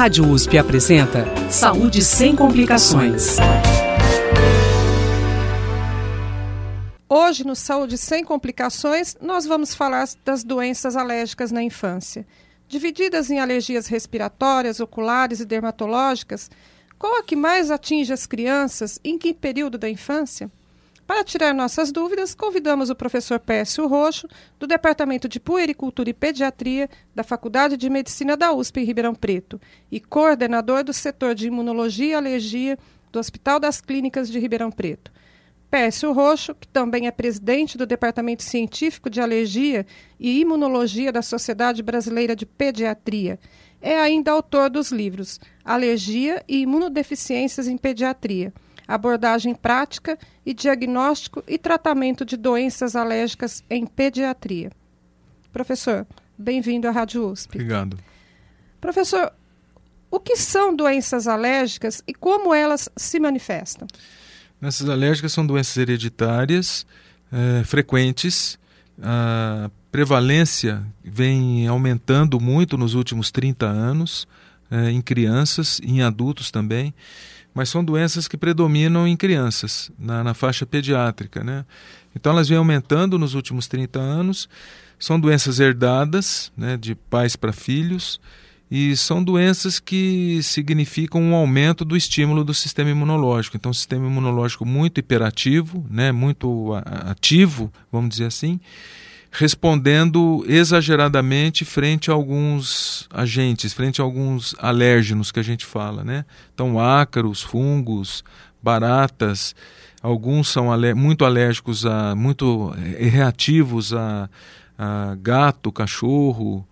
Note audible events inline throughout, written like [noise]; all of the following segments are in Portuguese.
Rádio USP apresenta Saúde sem complicações. Hoje, no Saúde Sem Complicações, nós vamos falar das doenças alérgicas na infância. Divididas em alergias respiratórias, oculares e dermatológicas, qual a que mais atinge as crianças e em que período da infância? Para tirar nossas dúvidas, convidamos o professor Pércio Roxo, do Departamento de Puericultura e Pediatria da Faculdade de Medicina da USP em Ribeirão Preto e coordenador do setor de Imunologia e Alergia do Hospital das Clínicas de Ribeirão Preto. Pércio Roxo, que também é presidente do Departamento Científico de Alergia e Imunologia da Sociedade Brasileira de Pediatria. É ainda autor dos livros Alergia e Imunodeficiências em Pediatria, Abordagem Prática e Diagnóstico e Tratamento de Doenças Alérgicas em Pediatria. Professor, bem-vindo à Rádio USP. Obrigado. Professor, o que são doenças alérgicas e como elas se manifestam? Doenças alérgicas são doenças hereditárias, é, frequentes. A prevalência vem aumentando muito nos últimos 30 anos, é, em crianças e em adultos também. Mas são doenças que predominam em crianças, na, na faixa pediátrica. Né? Então elas vêm aumentando nos últimos 30 anos. São doenças herdadas, né, de pais para filhos e são doenças que significam um aumento do estímulo do sistema imunológico. Então, um sistema imunológico muito hiperativo, né, muito ativo, vamos dizer assim, respondendo exageradamente frente a alguns agentes, frente a alguns alérgenos que a gente fala, né? Então, ácaros, fungos, baratas, alguns são muito alérgicos a, muito reativos a, a gato, cachorro,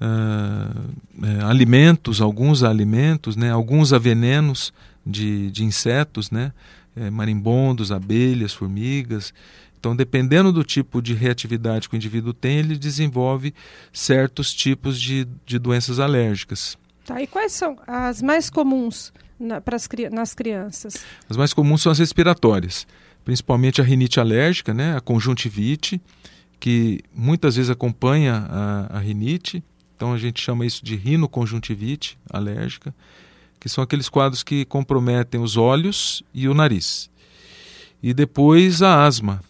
uh, alimentos, alguns alimentos, né, alguns a venenos de, de insetos, né, é, marimbondos, abelhas, formigas. Então, dependendo do tipo de reatividade que o indivíduo tem, ele desenvolve certos tipos de, de doenças alérgicas. Tá, e quais são as mais comuns na, pras, nas crianças? As mais comuns são as respiratórias, principalmente a rinite alérgica, né, a conjuntivite, que muitas vezes acompanha a, a rinite, então a gente chama isso de rinoconjuntivite alérgica, que são aqueles quadros que comprometem os olhos e o nariz. E depois a asma.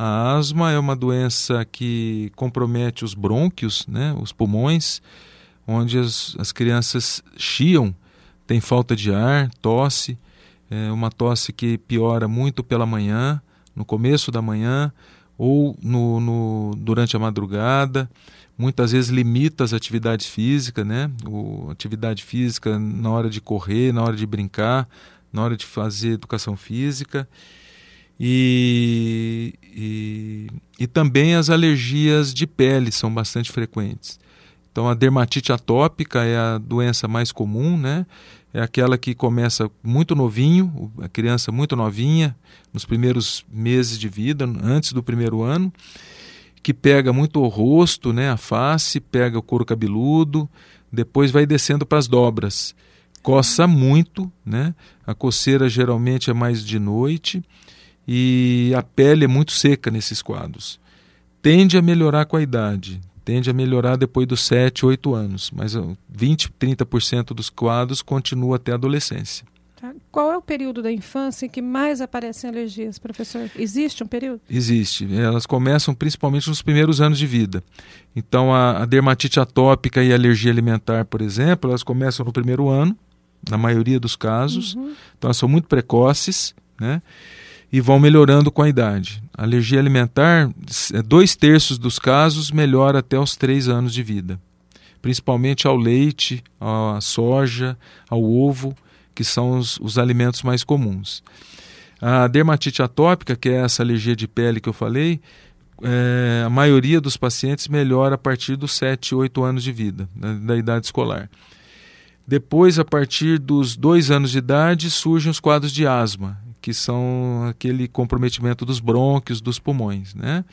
A asma é uma doença que compromete os brônquios, né, os pulmões, onde as, as crianças chiam, tem falta de ar, tosse, é uma tosse que piora muito pela manhã, no começo da manhã ou no, no durante a madrugada muitas vezes limita as atividades físicas, né? O, atividade física na hora de correr, na hora de brincar, na hora de fazer educação física. E, e, e também as alergias de pele são bastante frequentes. Então a dermatite atópica é a doença mais comum, né? É aquela que começa muito novinho, a criança muito novinha, nos primeiros meses de vida, antes do primeiro ano que pega muito o rosto, né, a face, pega o couro cabeludo, depois vai descendo para as dobras. Coça muito, né? A coceira geralmente é mais de noite e a pele é muito seca nesses quadros. Tende a melhorar com a idade, tende a melhorar depois dos 7, 8 anos, mas 20, 30% dos quadros continua até a adolescência. Tá? Qual é o período da infância em que mais aparecem alergias, professor? Existe um período? Existe. Elas começam principalmente nos primeiros anos de vida. Então, a, a dermatite atópica e a alergia alimentar, por exemplo, elas começam no primeiro ano, na maioria dos casos. Uhum. Então, elas são muito precoces, né? E vão melhorando com a idade. A alergia alimentar, é, dois terços dos casos melhora até os três anos de vida. Principalmente ao leite, à soja, ao ovo que são os, os alimentos mais comuns. A dermatite atópica, que é essa alergia de pele que eu falei, é, a maioria dos pacientes melhora a partir dos 7, 8 anos de vida, da, da idade escolar. Depois, a partir dos dois anos de idade, surgem os quadros de asma, que são aquele comprometimento dos brônquios, dos pulmões. Né?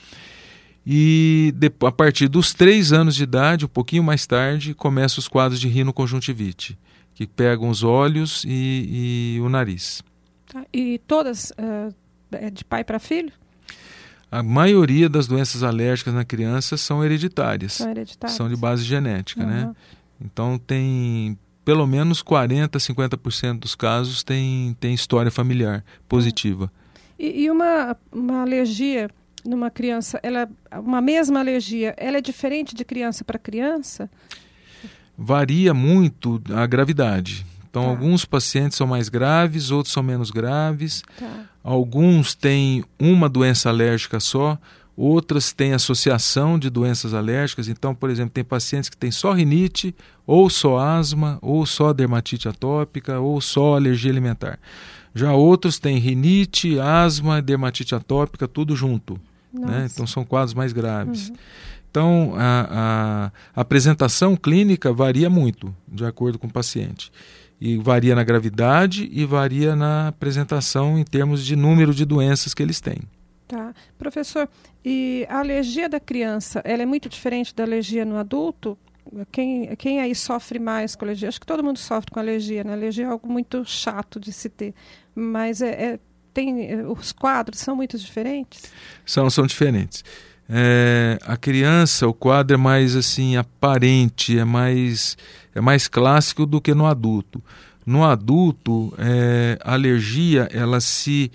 E de, a partir dos três anos de idade, um pouquinho mais tarde, começam os quadros de rinoconjuntivite que pegam os olhos e, e o nariz. Tá. E todas uh, de pai para filho? A maioria das doenças alérgicas na criança são hereditárias. São hereditárias. São de base genética, uhum. né? Então tem pelo menos 40, 50% dos casos tem, tem história familiar positiva. E, e uma, uma alergia numa criança, ela, uma mesma alergia, ela é diferente de criança para criança? Varia muito a gravidade. Então, tá. alguns pacientes são mais graves, outros são menos graves. Tá. Alguns têm uma doença alérgica só, outras têm associação de doenças alérgicas. Então, por exemplo, tem pacientes que têm só rinite, ou só asma, ou só dermatite atópica, ou só alergia alimentar. Já outros têm rinite, asma, dermatite atópica, tudo junto. Né? Então são quadros mais graves. Uhum. Então a, a, apresentação clínica varia muito de acordo com o paciente. E varia na gravidade e varia na apresentação em termos de número de doenças que eles têm. Tá. Professor, e a alergia da criança, ela é muito diferente da alergia no adulto? Quem, quem aí sofre mais com alergia? Acho que todo mundo sofre com alergia, né? Alergia é algo muito chato de se ter. Mas é, é tem, eh, os quadros são muito diferentes? São, são diferentes. É, a criança, o quadro é mais assim aparente, é mais, é mais clássico do que no adulto. No adulto, é, a alergia ela se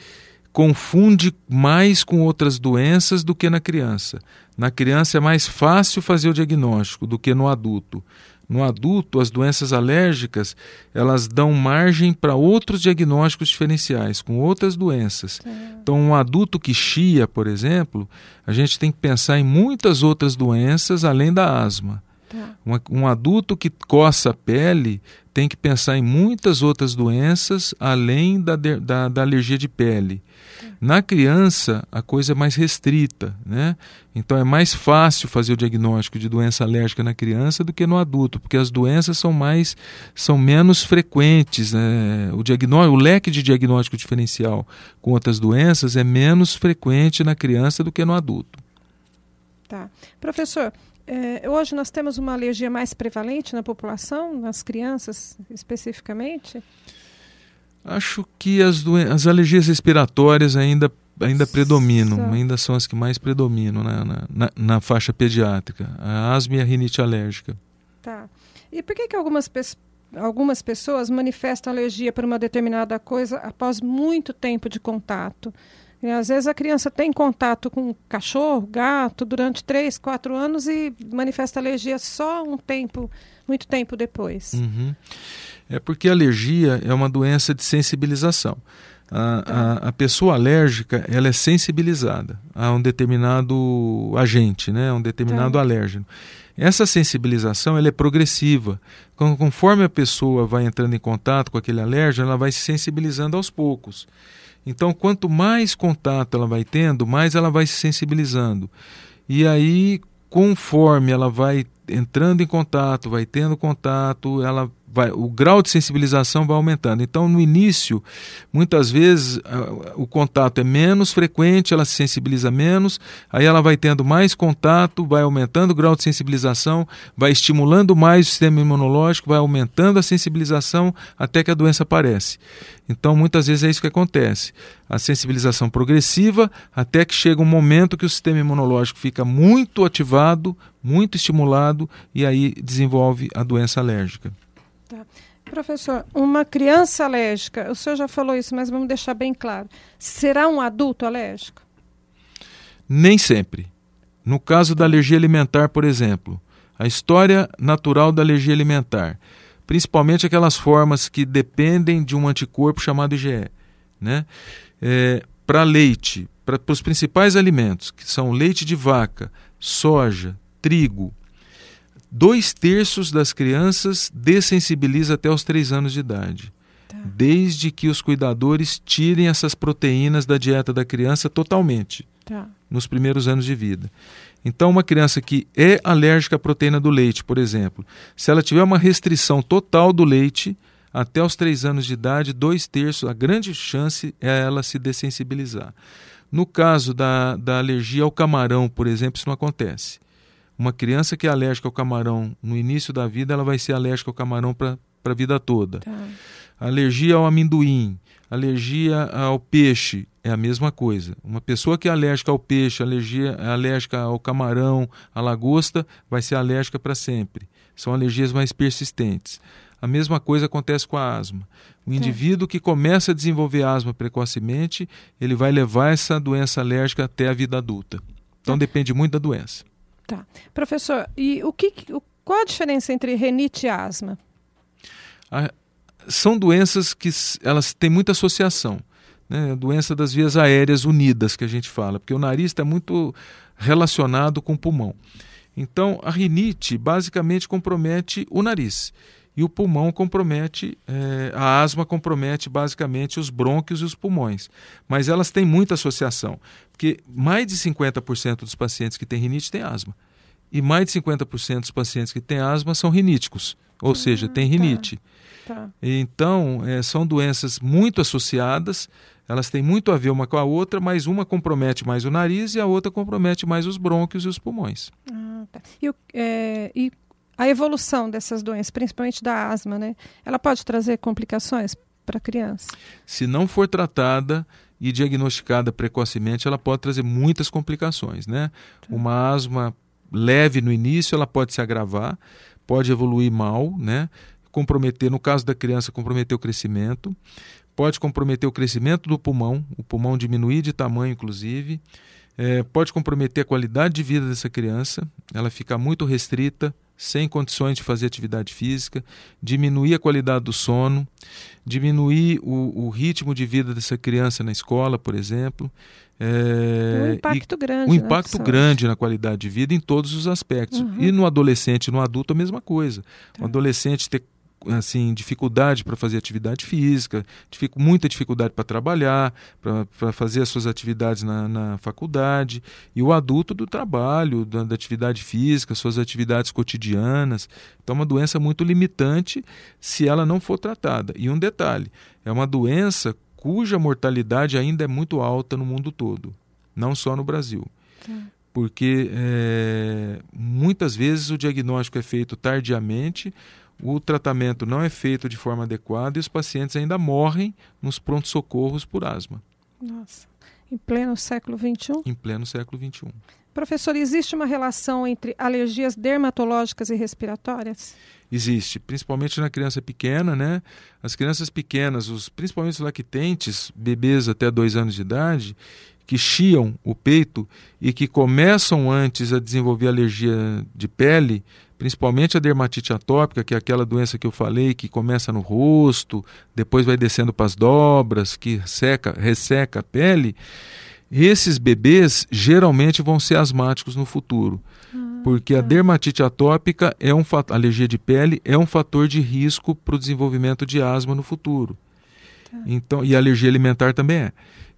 confunde mais com outras doenças do que na criança. Na criança é mais fácil fazer o diagnóstico do que no adulto. No adulto, as doenças alérgicas elas dão margem para outros diagnósticos diferenciais, com outras doenças. É. Então, um adulto que chia, por exemplo, a gente tem que pensar em muitas outras doenças além da asma. Tá. Um, um, adulto que coça a pele tem que pensar em muitas outras doenças além da, da, da alergia de pele. Na criança, a coisa é mais restrita, né? Então é mais fácil fazer o diagnóstico de doença alérgica na criança do que no adulto, porque as doenças são mais são menos frequentes, né? O diagnóstico, o leque de diagnóstico diferencial com outras doenças é menos frequente na criança do que no adulto. Tá. Professor, é, hoje nós temos uma alergia mais prevalente na população, nas crianças especificamente? Acho que as, as alergias respiratórias ainda, ainda predominam, ainda são as que mais predominam né, na, na, na, faixa pediátrica, a asma e a rinite alérgica. Tá. E por que, que algumas, pe algumas pessoas manifestam alergia por uma determinada coisa após muito tempo de contato? E, às vezes a criança tem contato com cachorro, gato, durante 3, 4 anos e manifesta alergia só um tempo, muito tempo depois. Uhum. É porque a alergia é uma doença de sensibilização. A, a, a, pessoa alérgica ela é sensibilizada a um determinado agente, né, a um determinado tá. alérgeno. Essa sensibilização ela é progressiva. Conforme a pessoa vai entrando em contato com aquele alérgeno, ela vai se sensibilizando aos poucos. Então, quanto mais contato ela vai tendo, mais ela vai se sensibilizando. E aí, conforme ela vai entrando em contato, vai tendo contato, ela vai, o grau de sensibilização vai aumentando. Então, no início, muitas vezes o contato é menos frequente, ela se sensibiliza menos, aí ela vai tendo mais contato, vai aumentando o grau de sensibilização, vai estimulando mais o sistema imunológico, vai aumentando a sensibilização até que a doença aparece. Então, muitas vezes é isso que acontece. A sensibilização progressiva até que chega um momento que o sistema imunológico fica muito ativado, muito estimulado e aí desenvolve a doença alérgica. Tá. Professor, uma criança alérgica, o senhor já falou isso, mas vamos deixar bem claro. Será um adulto alérgico? Nem sempre. No caso da alergia alimentar, por exemplo, a história natural da alergia alimentar, principalmente aquelas formas que dependem de um anticorpo chamado IgE, né? É, para leite, para os principais alimentos, que são leite de vaca, soja, trigo, dois terços das crianças dessensibiliza até os três anos de idade. Tá. Desde que os cuidadores tirem essas proteínas da dieta da criança totalmente, tá. nos primeiros anos de vida. Então, uma criança que é alérgica à proteína do leite, por exemplo, se ela tiver uma restrição total do leite, até os três anos de idade, dois terços, a grande chance é ela se dessensibilizar. No caso da, da alergia ao camarão, por exemplo, isso não acontece. Uma criança que é alérgica ao camarão no início da vida, ela vai ser alérgica ao camarão para a vida toda. Tá. Alergia ao amendoim, alergia ao peixe, é a mesma coisa. Uma pessoa que é alérgica ao peixe, alergia, é alérgica ao camarão, à lagosta, vai ser alérgica para sempre. São alergias mais persistentes. a mesma coisa acontece com a asma. O indivíduo que começa a desenvolver asma precocemente, ele vai levar essa doença alérgica até a vida adulta. Então tá. depende muito da doença. Tá. Professor, e o que, qual a diferença entre renite e asma? São doenças que elas têm muita associação. Né? A doença das vias aéreas unidas que a gente fala, porque o nariz está muito relacionado com o pulmão. Então, a rinite basicamente compromete o nariz e o pulmão compromete, é, a asma compromete basicamente os brônquios e os pulmões. Mas elas têm muita associação, porque mais de 50% dos pacientes que têm rinite têm asma. E mais de 50% dos pacientes que têm asma são riníticos, ou ah, seja, têm tá. rinite. Tá. Tá. Então, é, são doenças muito associadas, elas têm muito a ver uma com a outra, mas uma compromete mais o nariz e a outra compromete mais os brônquios e os pulmões. Ah, tá. e, é, e a evolução dessas doenças, principalmente da asma, né? Ela pode trazer complicações para a criança? Se não for tratada e diagnosticada precocemente, ela pode trazer muitas complicações, né? Tá. Uma asma leve no início, ela pode se agravar, pode evoluir mal, né? Comprometer, no caso da criança, comprometer o crescimento, pode comprometer o crescimento do pulmão, o pulmão diminuir de tamanho, inclusive, é, pode comprometer a qualidade de vida dessa criança, ela fica muito restrita, sem condições de fazer atividade física, diminuir a qualidade do sono, diminuir o, o ritmo de vida dessa criança na escola, por exemplo. É, um impacto grande. Um impacto né, grande na qualidade de vida em todos os aspectos. Uhum. E no adolescente e no adulto a mesma coisa. Tá. O adolescente ter assim dificuldade para fazer atividade física, dific, muita dificuldade para trabalhar, para fazer as suas atividades na, na, faculdade, e o adulto do trabalho, da, da, atividade física, suas atividades cotidianas. Então, é uma doença muito limitante se ela não for tratada. E um detalhe: é uma doença cuja mortalidade ainda é muito alta no mundo todo, não só no Brasil. Sim. Porque é, muitas vezes o diagnóstico é feito tardiamente o tratamento não é feito de forma adequada e os pacientes ainda morrem nos prontos-socorros por asma. Nossa, em pleno século XXI? Em pleno século XXI. Professor, existe uma relação entre alergias dermatológicas e respiratórias? Existe, principalmente na criança pequena, né? As crianças pequenas, os, principalmente os lactentes, bebês até dois anos de idade, que chiam o peito e que começam antes a desenvolver alergia de pele, principalmente a dermatite atópica, que é aquela doença que eu falei, que começa no rosto, depois vai descendo para as dobras, que seca, resseca a pele, esses bebês geralmente vão ser asmáticos no futuro. Ah, porque tá. a dermatite atópica é um alergia de pele é um fator de risco para o desenvolvimento de asma no futuro. Tá. Então, e a alergia alimentar também é.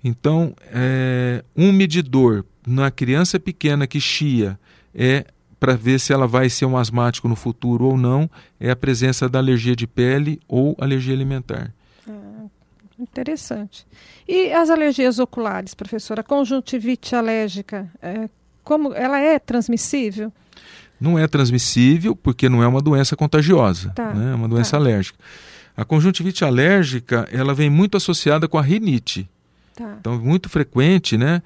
Então, é, um medidor na criança pequena que chia é para ver se ela vai ser um asmático no futuro ou não, é a presença da alergia de pele ou alergia alimentar. Ah, interessante. E as alergias oculares, professora? Conjuntivite alérgica, é, como ela é transmissível? Não é transmissível porque não é uma doença contagiosa, tá, né? é uma doença tá. alérgica. A conjuntivite alérgica ela vem muito associada com a rinite. Tá. Então, muito frequente, né?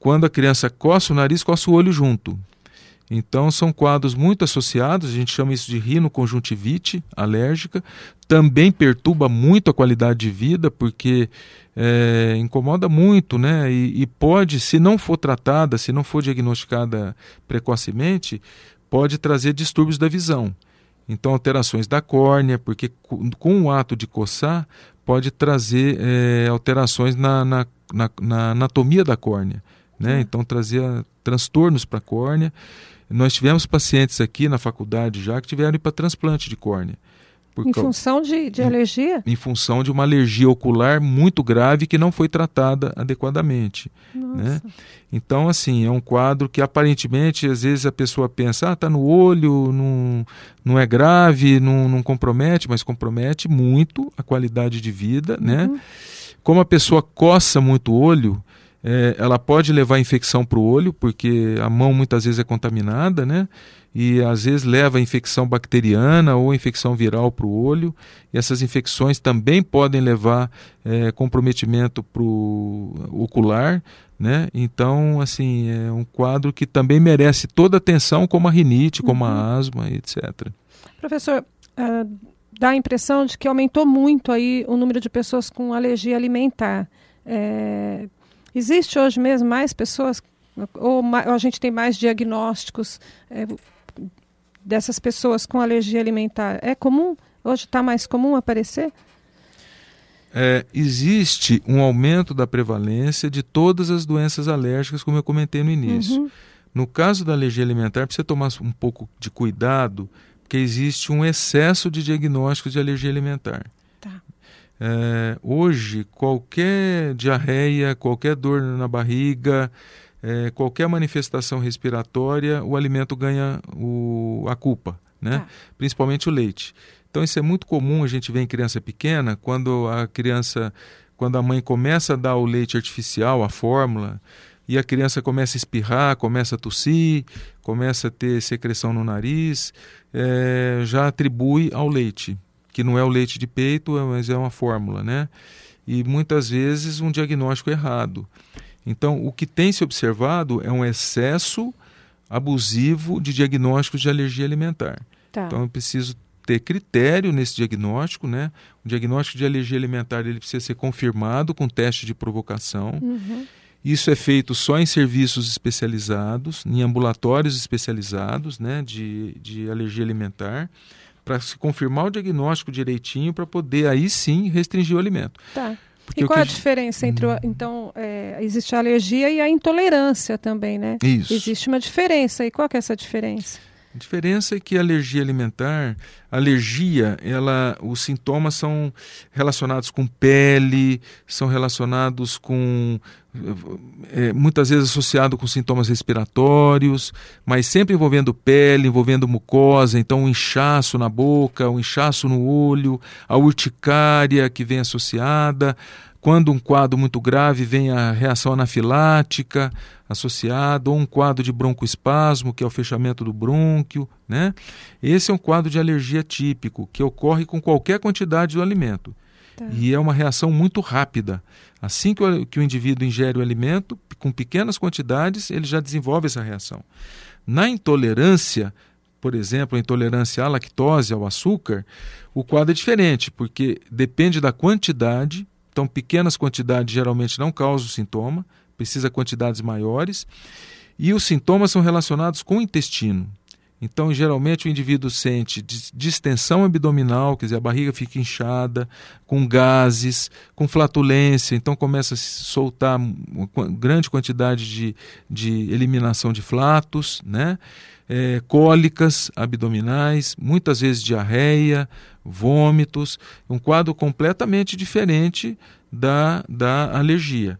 Quando a criança coça o nariz, coça o olho junto. Então, são quadros muito associados, a gente chama isso de rinoconjuntivite alérgica. Também perturba muito a qualidade de vida, porque é, incomoda muito, né? E, e, pode, se não for tratada, se não for diagnosticada precocemente, pode trazer distúrbios da visão. Então, alterações da córnea, porque com o ato de coçar, pode trazer é, alterações na, na, na, na, anatomia da córnea. Né? Então, trazer transtornos para a córnea. Nós tivemos pacientes aqui na faculdade já que tiveram para transplante de córnea. em função de, de alergia? Em, em, função de uma alergia ocular muito grave que não foi tratada adequadamente. Né? Então, assim, é um quadro que aparentemente, às vezes a pessoa pensa, ah, está no olho, não, não é grave, não, não compromete, mas compromete muito a qualidade de vida, né? uhum. né? Como a pessoa coça muito o olho, é, ela pode levar infecção para o olho, porque a mão muitas vezes é contaminada, né? E às vezes leva infecção bacteriana ou infecção viral para o olho. E essas infecções também podem levar é, comprometimento para o ocular, né? Então, assim, é um quadro que também merece toda atenção, como a rinite, como uhum. a asma, etc. Professor, uh, dá a impressão de que aumentou muito aí o número de pessoas com alergia alimentar. É, existe hoje mesmo mais pessoas, ou, ou, a gente tem mais diagnósticos é, dessas pessoas com alergia alimentar? É comum? Hoje está mais comum aparecer? É, existe um aumento da prevalência de todas as doenças alérgicas, como eu comentei no início. Uhum. No caso da alergia alimentar, precisa tomar um pouco de cuidado, porque existe um excesso de diagnósticos de alergia alimentar. É, hoje, qualquer diarreia, qualquer dor na barriga, é, qualquer manifestação respiratória, o alimento ganha o, a culpa, né? Tá. principalmente o leite. Então isso é muito comum a gente ver em criança pequena, quando a criança, quando a mãe começa a dar o leite artificial, a fórmula, e a criança começa a espirrar, começa a tossir, começa a ter secreção no nariz, é, já atribui ao leite, que não é o leite de peito, mas é uma fórmula, né? E muitas vezes um diagnóstico errado. Então, o que tem se observado é um excesso abusivo de diagnósticos de alergia alimentar. Tá. Então, eu preciso ter critério nesse diagnóstico, né? O diagnóstico de alergia alimentar ele precisa ser confirmado com teste de provocação. Uhum. Isso é feito só em serviços especializados, em ambulatórios especializados né, de, de alergia alimentar, para se confirmar o diagnóstico direitinho, para poder aí sim restringir o alimento. Tá. Porque e qual a diferença entre, o, hum. então, é, existe a alergia e a intolerância também, né? Isso. Existe uma diferença, e qual é essa diferença? A diferença é que a alergia alimentar, a alergia, ela, os sintomas são relacionados com pele, são relacionados com é, muitas vezes associado com sintomas respiratórios, mas sempre envolvendo pele, envolvendo mucosa, então um inchaço na boca, um inchaço no olho, a urticária que vem associada, quando um quadro muito grave vem a reação anafilática associada, ou um quadro de broncoespasmo, que é o fechamento do brônquio, né? Esse é um quadro de alergia típico, que ocorre com qualquer quantidade do alimento. Tá. E é uma reação muito rápida. Assim que o, que o indivíduo ingere o alimento, com pequenas quantidades, ele já desenvolve essa reação. Na intolerância, por exemplo, a intolerância à lactose, ao açúcar, o quadro é diferente, porque depende da quantidade então, pequenas quantidades geralmente não causam sintoma, precisa quantidades maiores. E os sintomas são relacionados com o intestino. Então, geralmente, o indivíduo sente distensão abdominal, quer dizer, a barriga fica inchada, com gases, com flatulência, então começa a soltar uma grande quantidade de, de eliminação de flatos, né? É, cólicas abdominais, muitas vezes diarreia, vômitos, um quadro completamente diferente da, da alergia.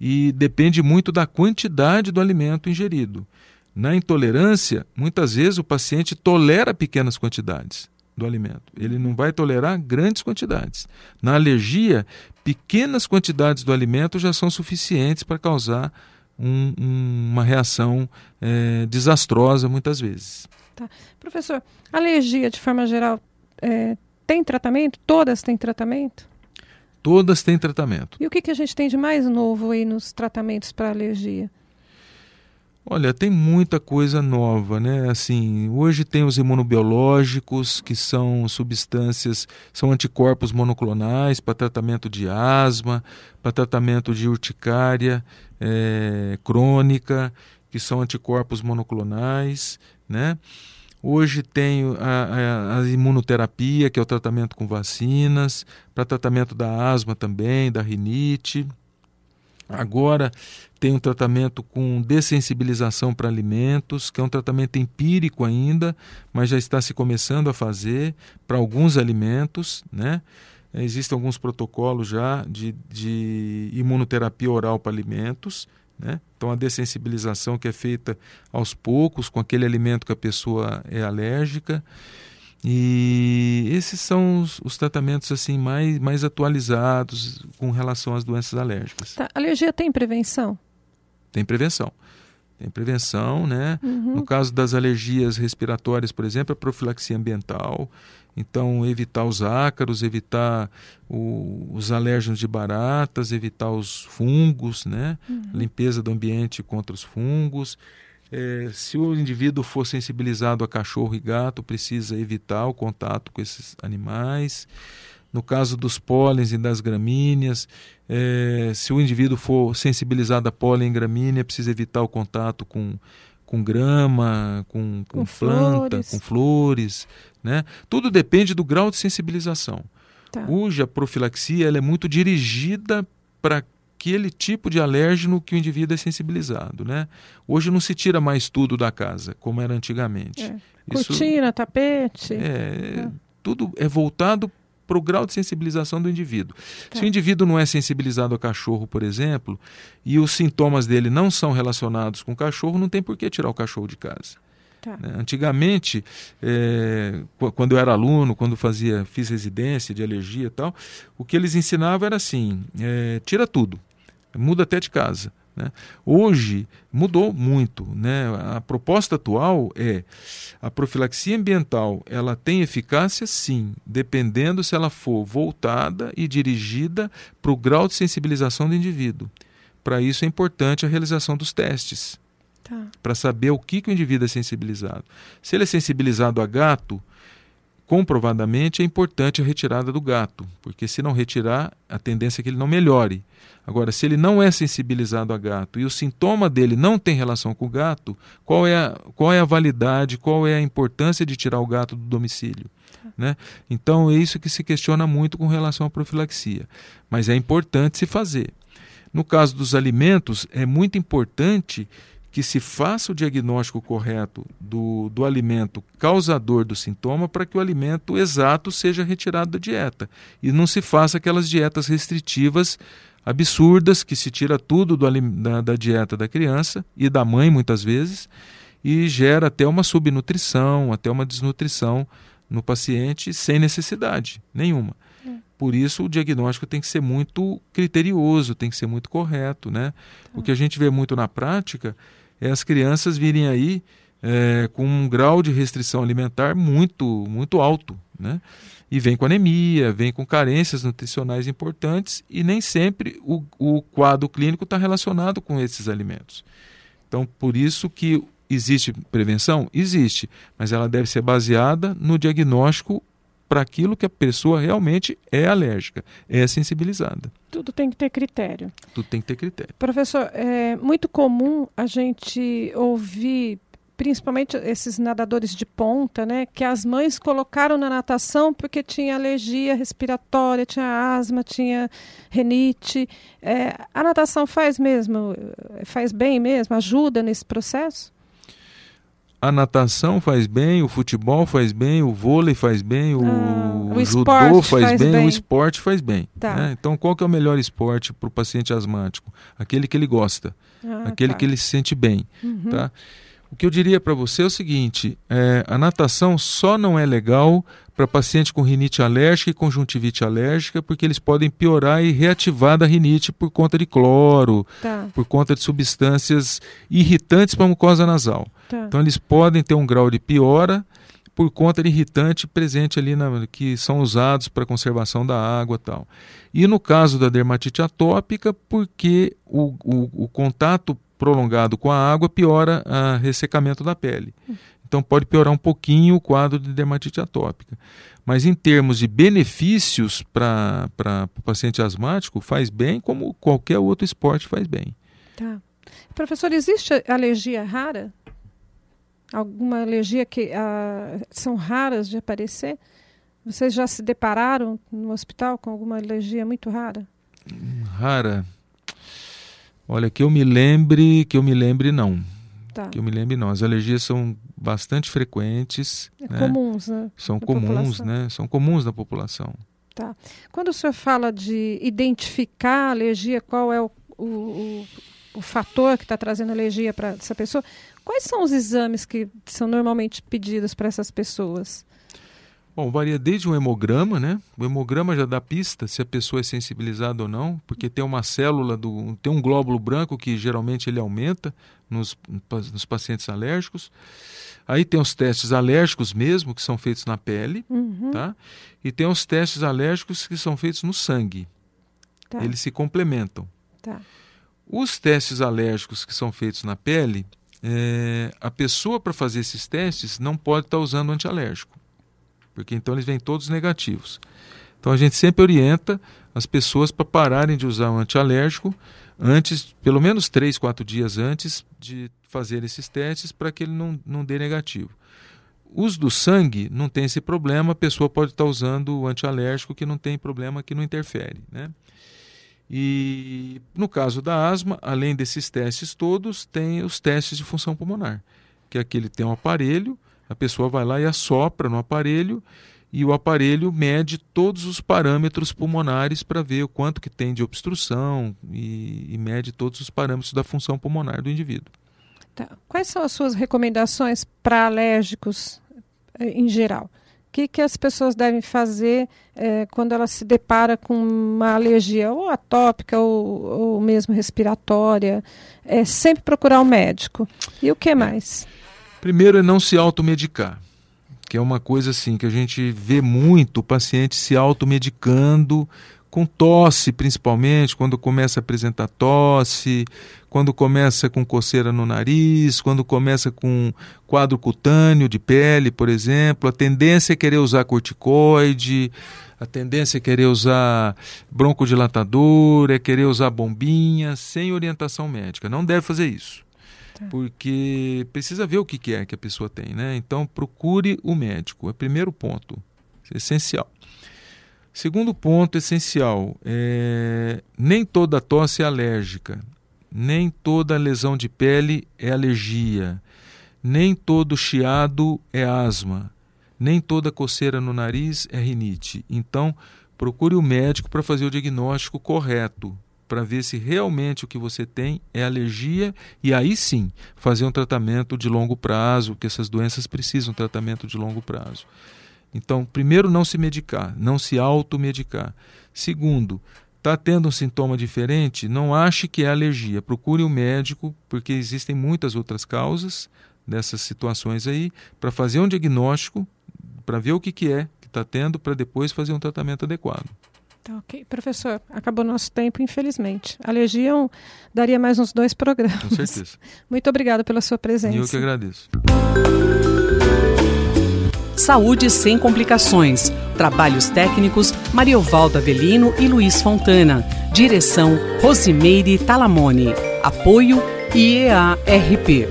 E depende muito da quantidade do alimento ingerido. Na intolerância, muitas vezes o paciente tolera pequenas quantidades do alimento. Ele não vai tolerar grandes quantidades. Na alergia, pequenas quantidades do alimento já são suficientes para causar um, um, uma reação é, desastrosa muitas vezes. Tá. Professor, alergia de forma geral é, tem tratamento? Todas têm tratamento? Todas têm tratamento. E o que, que a gente tem de mais novo aí nos tratamentos para alergia? Olha, tem muita coisa nova, né? Assim, hoje tem os imunobiológicos, que são substâncias, são anticorpos monoclonais para tratamento de asma, para tratamento de urticária é, crônica, que são anticorpos monoclonais, né? Hoje tem a, a, a, imunoterapia, que é o tratamento com vacinas, para tratamento da asma também, da rinite. Agora tem um tratamento com dessensibilização para alimentos, que é um tratamento empírico ainda, mas já está se começando a fazer para alguns alimentos, né? Existem alguns protocolos já de, de imunoterapia oral para alimentos, né? Então, a dessensibilização que é feita aos poucos com aquele alimento que a pessoa é alérgica. E esses são os, os, tratamentos assim mais, mais atualizados com relação às doenças alérgicas. Tá. Alergia tem prevenção? Tem prevenção. Tem prevenção, né? Uhum. No caso das alergias respiratórias, por exemplo, a profilaxia ambiental. Então, evitar os ácaros, evitar o, os alérgenos de baratas, evitar os fungos, né? Uhum. Limpeza do ambiente contra os fungos. É, se o indivíduo for sensibilizado a cachorro e gato, precisa evitar o contato com esses animais. No caso dos pólens e das gramíneas, é, se o indivíduo for sensibilizado a pólen e gramínea, precisa evitar o contato com, com grama, com, com, com planta, flores. com flores. Né? Tudo depende do grau de sensibilização. Tá. Cuja profilaxia ela é muito dirigida para aquele tipo de alérgeno que o indivíduo é sensibilizado. Né? Hoje não se tira mais tudo da casa, como era antigamente. É. Cortina, tapete. É, é. Tudo é voltado para o grau de sensibilização do indivíduo. Tá. Se o indivíduo não é sensibilizado a cachorro, por exemplo, e os sintomas dele não são relacionados com o cachorro, não tem por que tirar o cachorro de casa. Tá. Né? Antigamente, é, quando eu era aluno, quando fazia, fiz residência de alergia e tal, o que eles ensinavam era assim: é, tira tudo, muda até de casa. Né? Hoje mudou muito. Né? A proposta atual é a profilaxia ambiental ela tem eficácia sim, dependendo se ela for voltada e dirigida para o grau de sensibilização do indivíduo. Para isso é importante a realização dos testes. Tá. Para saber o que, que o indivíduo é sensibilizado. Se ele é sensibilizado a gato, comprovadamente é importante a retirada do gato, porque se não retirar, a tendência é que ele não melhore. Agora, se ele não é sensibilizado a gato e o sintoma dele não tem relação com o gato, qual é a, qual é a validade, qual é a importância de tirar o gato do domicílio? Né? Então, é isso que se questiona muito com relação à profilaxia. Mas é importante se fazer. No caso dos alimentos, é muito importante que se faça o diagnóstico correto do, do alimento causador do sintoma para que o alimento exato seja retirado da dieta. E não se faça aquelas dietas restritivas absurdas que se tira tudo do, da, da dieta da criança e da mãe muitas vezes e gera até uma subnutrição, até uma desnutrição no paciente sem necessidade nenhuma. É. Por isso, o diagnóstico tem que ser muito criterioso, tem que ser muito correto. Né? O que a gente vê muito na prática é as crianças virem aí é, com um grau de restrição alimentar muito, muito alto, né? E vem com anemia, vem com carências nutricionais importantes e nem sempre o, o quadro clínico está relacionado com esses alimentos. Então, por isso que existe prevenção? Existe, mas ela deve ser baseada no diagnóstico para aquilo que a pessoa realmente é alérgica, é sensibilizada. Tudo tem que ter critério. Tudo tem que ter critério. Professor, é muito comum a gente ouvir, principalmente esses nadadores de ponta, né, que as mães colocaram na natação porque tinha alergia respiratória, tinha asma, tinha renite. É, a natação faz mesmo, faz bem mesmo, ajuda nesse processo? A natação faz bem, o futebol faz bem, o vôlei faz bem, o, ah, o judô faz, faz bem, bem, o esporte faz bem. Tá. Né? Então, qual que é o melhor esporte para o paciente asmático? Aquele que ele gosta, ah, aquele tá. que ele se sente bem. Uhum. Tá? O que eu diria para você é o seguinte: é, a natação só não é legal para paciente com rinite alérgica e conjuntivite alérgica, porque eles podem piorar e reativar da rinite por conta de cloro, tá. por conta de substâncias irritantes para a mucosa nasal. Tá. Então eles podem ter um grau de piora por conta de irritante presente ali na, que são usados para conservação da água tal. E no caso da dermatite atópica, porque o, o, o contato prolongado com a água piora o ressecamento da pele. Então pode piorar um pouquinho o quadro de dermatite atópica. Mas em termos de benefícios para o paciente asmático, faz bem como qualquer outro esporte faz bem. Tá. Professor, existe alergia rara? Alguma alergia que uh, são raras de aparecer? Vocês já se depararam no hospital com alguma alergia muito rara? Rara? Olha, que eu me lembre, que eu me lembre não. Tá. Que eu me lembre não. As alergias são bastante frequentes. É né? Comuns, né? São na comuns, população. né? São comuns na população. Tá. Quando o senhor fala de identificar a alergia, qual é o, o, o, o fator que está trazendo alergia para essa pessoa, quais são os exames que são normalmente pedidos para essas pessoas? Bom, varia desde um hemograma, né? O hemograma já dá pista se a pessoa é sensibilizada ou não, porque tem uma célula, do, tem um glóbulo branco que geralmente ele aumenta nos, nos pacientes alérgicos. Aí tem os testes alérgicos mesmo, que são feitos na pele, uhum. tá? E tem os testes alérgicos que são feitos no sangue. Tá. Eles se complementam. Tá. Os testes alérgicos que são feitos na pele, é, a pessoa para fazer esses testes não pode estar tá usando antialérgico, porque então eles vêm todos negativos. Então a gente sempre orienta as pessoas para pararem de usar o antialérgico antes, pelo menos três, quatro dias antes de fazer esses testes para que ele não, não dê negativo. Os do sangue não tem esse problema, a pessoa pode estar usando o antialérgico que não tem problema, que não interfere. Né? E no caso da asma, além desses testes todos, tem os testes de função pulmonar, que é aquele tem um aparelho, a pessoa vai lá e assopra no aparelho e o aparelho mede todos os parâmetros pulmonares para ver o quanto que tem de obstrução e, e, mede todos os parâmetros da função pulmonar do indivíduo. Tá. Quais são as suas recomendações para alérgicos eh, em geral? O que, que as pessoas devem fazer é, quando elas se depara com uma alergia ou atópica ou, ou mesmo respiratória? É sempre procurar o um médico. E o que mais? Primeiro é não se automedicar, que é uma coisa assim que a gente vê muito o paciente se automedicando com tosse, principalmente, quando começa a apresentar tosse, quando começa com coceira no nariz, quando começa com quadro cutâneo de pele, por exemplo, a tendência é querer usar corticoide, a tendência é querer usar broncodilatador, é querer usar bombinha sem orientação médica. Não deve fazer isso. Tá. Porque precisa ver o que é que a pessoa tem, né? Então procure o médico, é o primeiro ponto, é essencial. Segundo ponto essencial, é, nem toda tosse é alérgica, nem toda lesão de pele é alergia, nem todo chiado é asma, nem toda coceira no nariz é rinite. Então, procure o médico para fazer o diagnóstico correto, para ver se realmente o que você tem é alergia e aí sim fazer um tratamento de longo prazo, que essas doenças precisam de tratamento de longo prazo. Então, primeiro, não se medicar, não se automedicar. Segundo, está tendo um sintoma diferente, não ache que é alergia. Procure um médico, porque existem muitas outras causas dessas situações aí, para fazer um diagnóstico, para ver o que, que é que está tendo, para depois fazer um tratamento adequado. Tá ok. Professor, acabou nosso tempo, infelizmente. Alergia daria mais uns dois programas. Com certeza. [laughs] Muito obrigada pela sua presença. Eu que agradeço. Saúde sem complicações. Trabalhos técnicos Mariovaldo Avelino e Luiz Fontana. Direção Rosimeire Talamone. Apoio IEARP.